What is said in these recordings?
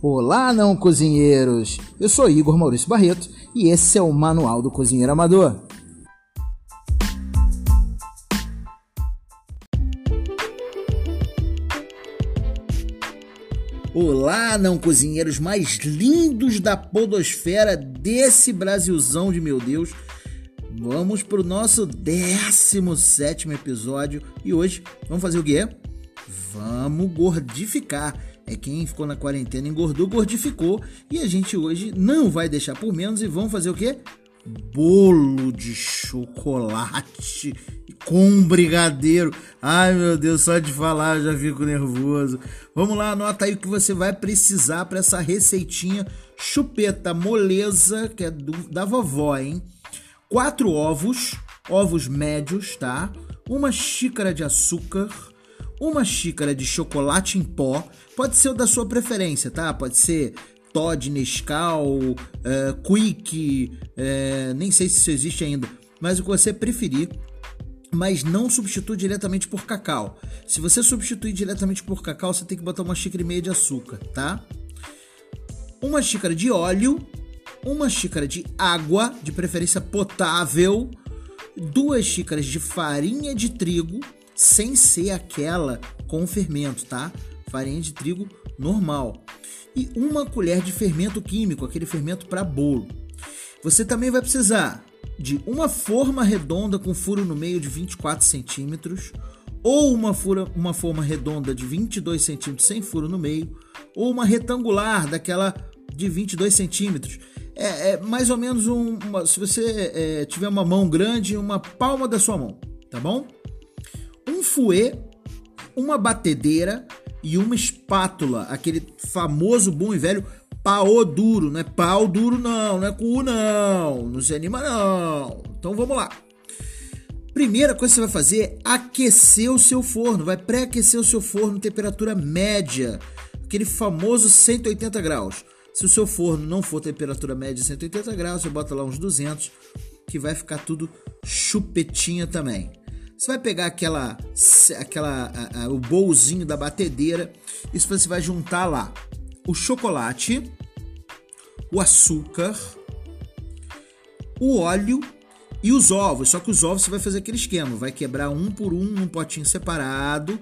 Olá, não cozinheiros! Eu sou Igor Maurício Barreto e esse é o Manual do Cozinheiro Amador. Olá, não cozinheiros mais lindos da podosfera desse Brasilzão de meu Deus. Vamos para o nosso 17 episódio e hoje vamos fazer o quê? Vamos gordificar é quem ficou na quarentena, engordou, gordificou. E a gente hoje não vai deixar por menos e vamos fazer o quê? Bolo de chocolate com brigadeiro. Ai meu Deus, só de falar já fico nervoso. Vamos lá, anota aí o que você vai precisar para essa receitinha chupeta moleza, que é do, da vovó, hein? Quatro ovos, ovos médios, tá? Uma xícara de açúcar, uma xícara de chocolate em pó, pode ser o da sua preferência, tá? Pode ser Todd, Nescau, uh, Quick, uh, nem sei se isso existe ainda, mas o que você preferir. Mas não substitui diretamente por cacau. Se você substituir diretamente por cacau, você tem que botar uma xícara e meia de açúcar, tá? Uma xícara de óleo, uma xícara de água, de preferência potável, duas xícaras de farinha de trigo, sem ser aquela com fermento, tá? Farinha de trigo normal. E uma colher de fermento químico, aquele fermento para bolo. Você também vai precisar de uma forma redonda com furo no meio de 24 centímetros, ou uma, fura, uma forma redonda de 22 centímetros sem furo no meio, ou uma retangular daquela de 22 centímetros. É, é mais ou menos um, uma, se você é, tiver uma mão grande, uma palma da sua mão, tá bom? Um fouet, uma batedeira e uma espátula, aquele famoso bom e velho pau duro, não é pau duro não, não é cu não, não se anima não. Então vamos lá. Primeira coisa que você vai fazer é aquecer o seu forno, vai pré-aquecer o seu forno temperatura média, aquele famoso 180 graus. Se o seu forno não for temperatura média 180 graus, você bota lá uns 200, que vai ficar tudo chupetinha também. Você vai pegar aquela, aquela a, a, o bolzinho da batedeira, isso você vai juntar lá o chocolate, o açúcar, o óleo e os ovos. Só que os ovos você vai fazer aquele esquema, vai quebrar um por um num potinho separado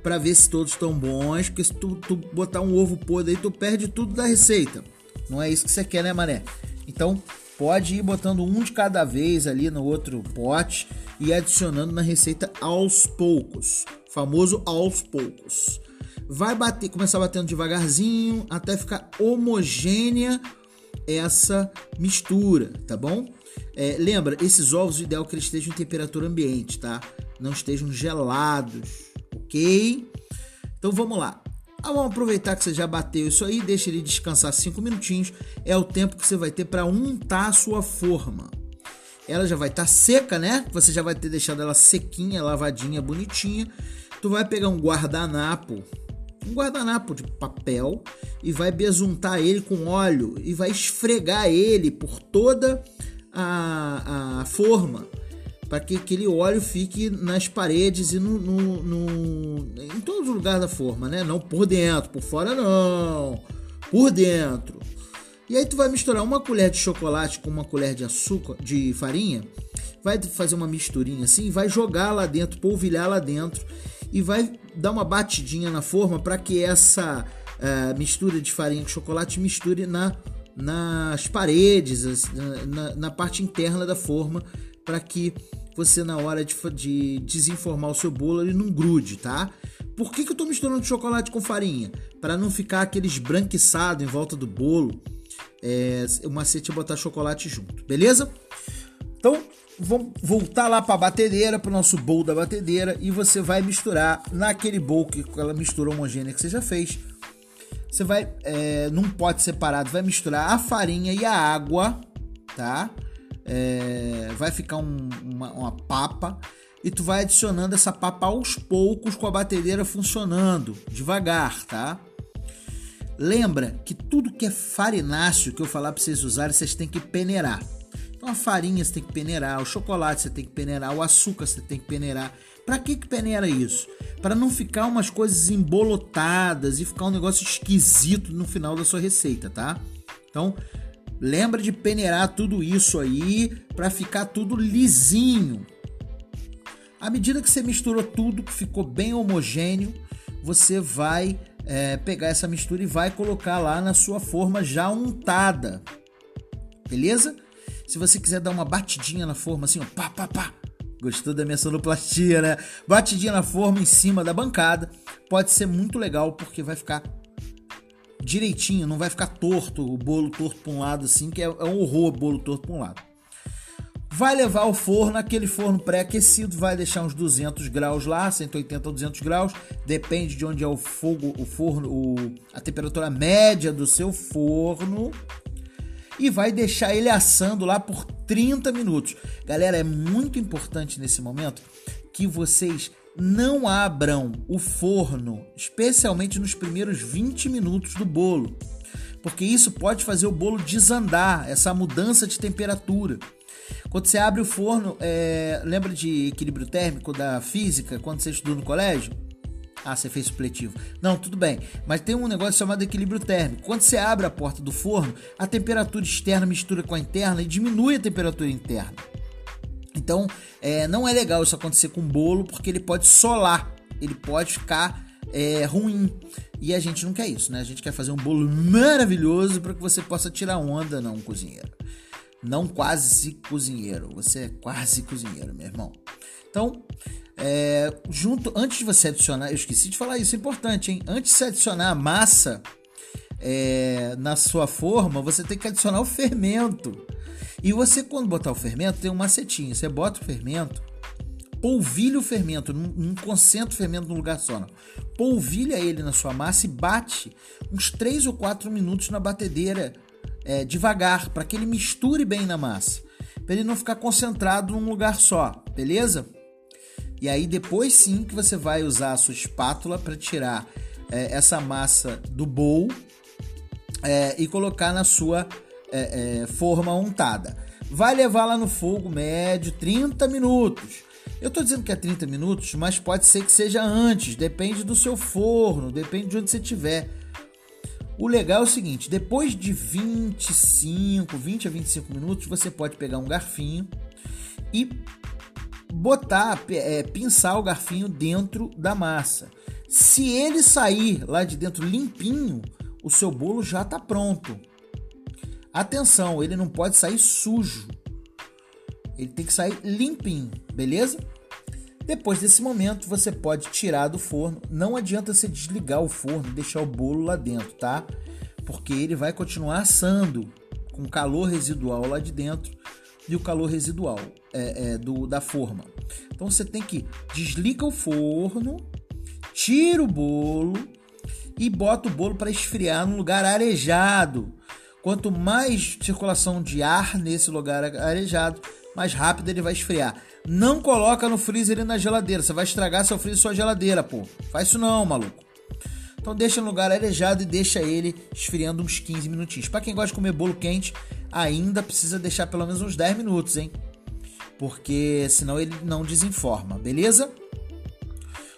para ver se todos estão bons, porque se tu, tu botar um ovo podre aí tu perde tudo da receita. Não é isso que você quer, né, mané? Então, pode ir botando um de cada vez ali no outro pote e adicionando na receita aos poucos, famoso aos poucos. Vai bater, começar batendo devagarzinho até ficar homogênea essa mistura, tá bom? É, lembra, esses ovos o ideal é que eles estejam em temperatura ambiente, tá? Não estejam gelados, ok? Então vamos lá. Ah, vamos aproveitar que você já bateu isso aí, deixa ele descansar 5 minutinhos. É o tempo que você vai ter para untar a sua forma. Ela já vai estar tá seca, né? Você já vai ter deixado ela sequinha, lavadinha, bonitinha. Tu vai pegar um guardanapo, um guardanapo de papel e vai besuntar ele com óleo e vai esfregar ele por toda a, a forma para que aquele óleo fique nas paredes e no, no, no, em todos os lugares da forma, né? Não por dentro, por fora não, por dentro. E aí tu vai misturar uma colher de chocolate com uma colher de açúcar, de farinha, vai fazer uma misturinha assim, vai jogar lá dentro, polvilhar lá dentro e vai dar uma batidinha na forma para que essa uh, mistura de farinha com chocolate misture na, nas paredes, na, na parte interna da forma, para que você na hora de, de desenformar o seu bolo ele não grude, tá? Por que, que eu estou misturando chocolate com farinha? Para não ficar aquele esbranquiçado em volta do bolo. É, o macete é botar chocolate junto, beleza? Então, vamos voltar lá para a batedeira, para o nosso bolo da batedeira, e você vai misturar naquele bolo que aquela mistura homogênea que você já fez. Você vai, é, num pote separado, vai misturar a farinha e a água, tá? É, vai ficar um, uma, uma papa e tu vai adicionando essa papa aos poucos com a batedeira funcionando, devagar, tá? Lembra que tudo que é farináceo que eu falar para vocês usarem, vocês têm que peneirar. Então a farinha você tem que peneirar, o chocolate você tem que peneirar, o açúcar você tem que peneirar. Para que que peneira isso? Para não ficar umas coisas embolotadas e ficar um negócio esquisito no final da sua receita, tá? Então, lembra de peneirar tudo isso aí para ficar tudo lisinho. À medida que você misturou tudo, que ficou bem homogêneo, você vai é, pegar essa mistura e vai colocar lá na sua forma já untada. Beleza? Se você quiser dar uma batidinha na forma assim, ó, pá, pá, pá. Gostou da minha sonoplastia, né? Batidinha na forma em cima da bancada. Pode ser muito legal porque vai ficar direitinho, não vai ficar torto, o bolo torto para um lado assim, que é, é um horror bolo torto para um lado. Vai levar ao forno, aquele forno pré-aquecido, vai deixar uns 200 graus lá, 180 ou 200 graus, depende de onde é o fogo, o forno, o, a temperatura média do seu forno. E vai deixar ele assando lá por 30 minutos. Galera, é muito importante nesse momento que vocês não abram o forno, especialmente nos primeiros 20 minutos do bolo, porque isso pode fazer o bolo desandar, essa mudança de temperatura. Quando você abre o forno, é, lembra de equilíbrio térmico da física, quando você estudou no colégio? Ah, você fez supletivo. Não, tudo bem. Mas tem um negócio chamado equilíbrio térmico. Quando você abre a porta do forno, a temperatura externa mistura com a interna e diminui a temperatura interna. Então, é, não é legal isso acontecer com bolo, porque ele pode solar, ele pode ficar é, ruim. E a gente não quer isso, né? A gente quer fazer um bolo maravilhoso para que você possa tirar onda, não, cozinheiro não quase cozinheiro, você é quase cozinheiro, meu irmão. Então, é, junto, antes de você adicionar, eu esqueci de falar isso, é importante, hein? Antes de você adicionar a massa é, na sua forma, você tem que adicionar o fermento. E você, quando botar o fermento, tem um macetinho. Você bota o fermento, polvilha o fermento, não, concentra o fermento num lugar só. Não. Polvilha ele na sua massa e bate uns 3 ou 4 minutos na batedeira é, devagar, para que ele misture bem na massa, para ele não ficar concentrado num lugar só, beleza? E aí depois sim que você vai usar a sua espátula para tirar é, essa massa do bowl é, e colocar na sua é, é, forma untada. Vai levar lá no fogo médio 30 minutos. Eu estou dizendo que é 30 minutos, mas pode ser que seja antes, depende do seu forno, depende de onde você estiver. O legal é o seguinte: depois de 25, 20 a 25 minutos, você pode pegar um garfinho e botar, é, pinçar o garfinho dentro da massa. Se ele sair lá de dentro limpinho, o seu bolo já está pronto. Atenção, ele não pode sair sujo. Ele tem que sair limpinho, beleza? Depois desse momento, você pode tirar do forno. Não adianta você desligar o forno e deixar o bolo lá dentro, tá? Porque ele vai continuar assando com calor residual lá de dentro e o calor residual é, é, do, da forma. Então você tem que desliga o forno, tira o bolo e bota o bolo para esfriar num lugar arejado. Quanto mais circulação de ar nesse lugar arejado, mais rápido ele vai esfriar. Não coloca no freezer e na geladeira. Você vai estragar seu freezer e sua geladeira, pô. Faz isso não, maluco. Então deixa no lugar arejado e deixa ele esfriando uns 15 minutinhos. Para quem gosta de comer bolo quente, ainda precisa deixar pelo menos uns 10 minutos, hein? Porque senão ele não desinforma, beleza?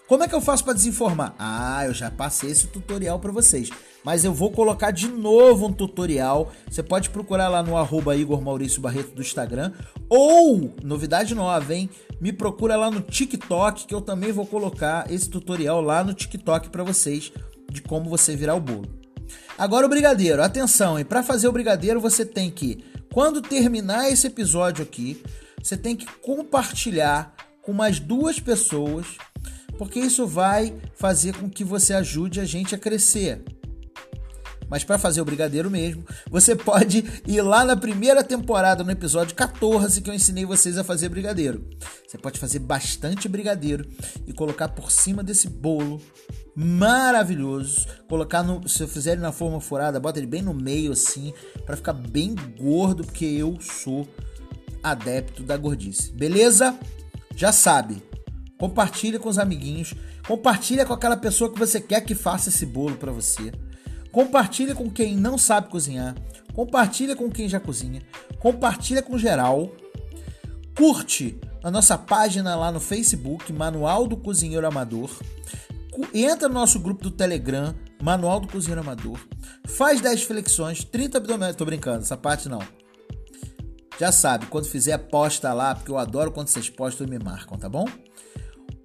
Como é que eu faço para desinformar? Ah, eu já passei esse tutorial para vocês mas eu vou colocar de novo um tutorial. Você pode procurar lá no arroba Igor Maurício Barreto do Instagram. Ou, novidade nova, hein? Me procura lá no TikTok, que eu também vou colocar esse tutorial lá no TikTok para vocês de como você virar o bolo. Agora o brigadeiro, atenção, e para fazer o brigadeiro você tem que, quando terminar esse episódio aqui, você tem que compartilhar com mais duas pessoas, porque isso vai fazer com que você ajude a gente a crescer. Mas para fazer o brigadeiro mesmo, você pode ir lá na primeira temporada, no episódio 14, que eu ensinei vocês a fazer brigadeiro. Você pode fazer bastante brigadeiro e colocar por cima desse bolo maravilhoso. Colocar no, se eu fizer na forma furada, bota ele bem no meio assim, para ficar bem gordo, porque eu sou adepto da gordice. Beleza? Já sabe. Compartilha com os amiguinhos, compartilha com aquela pessoa que você quer que faça esse bolo para você. Compartilhe com quem não sabe cozinhar. compartilha com quem já cozinha, compartilha com geral, curte a nossa página lá no Facebook, Manual do Cozinheiro Amador. Entra no nosso grupo do Telegram, Manual do Cozinheiro Amador. Faz 10 flexões, 30 abdominais. Tô brincando, essa parte não. Já sabe, quando fizer, posta lá, porque eu adoro quando vocês postam e me marcam, tá bom?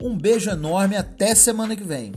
Um beijo enorme, até semana que vem.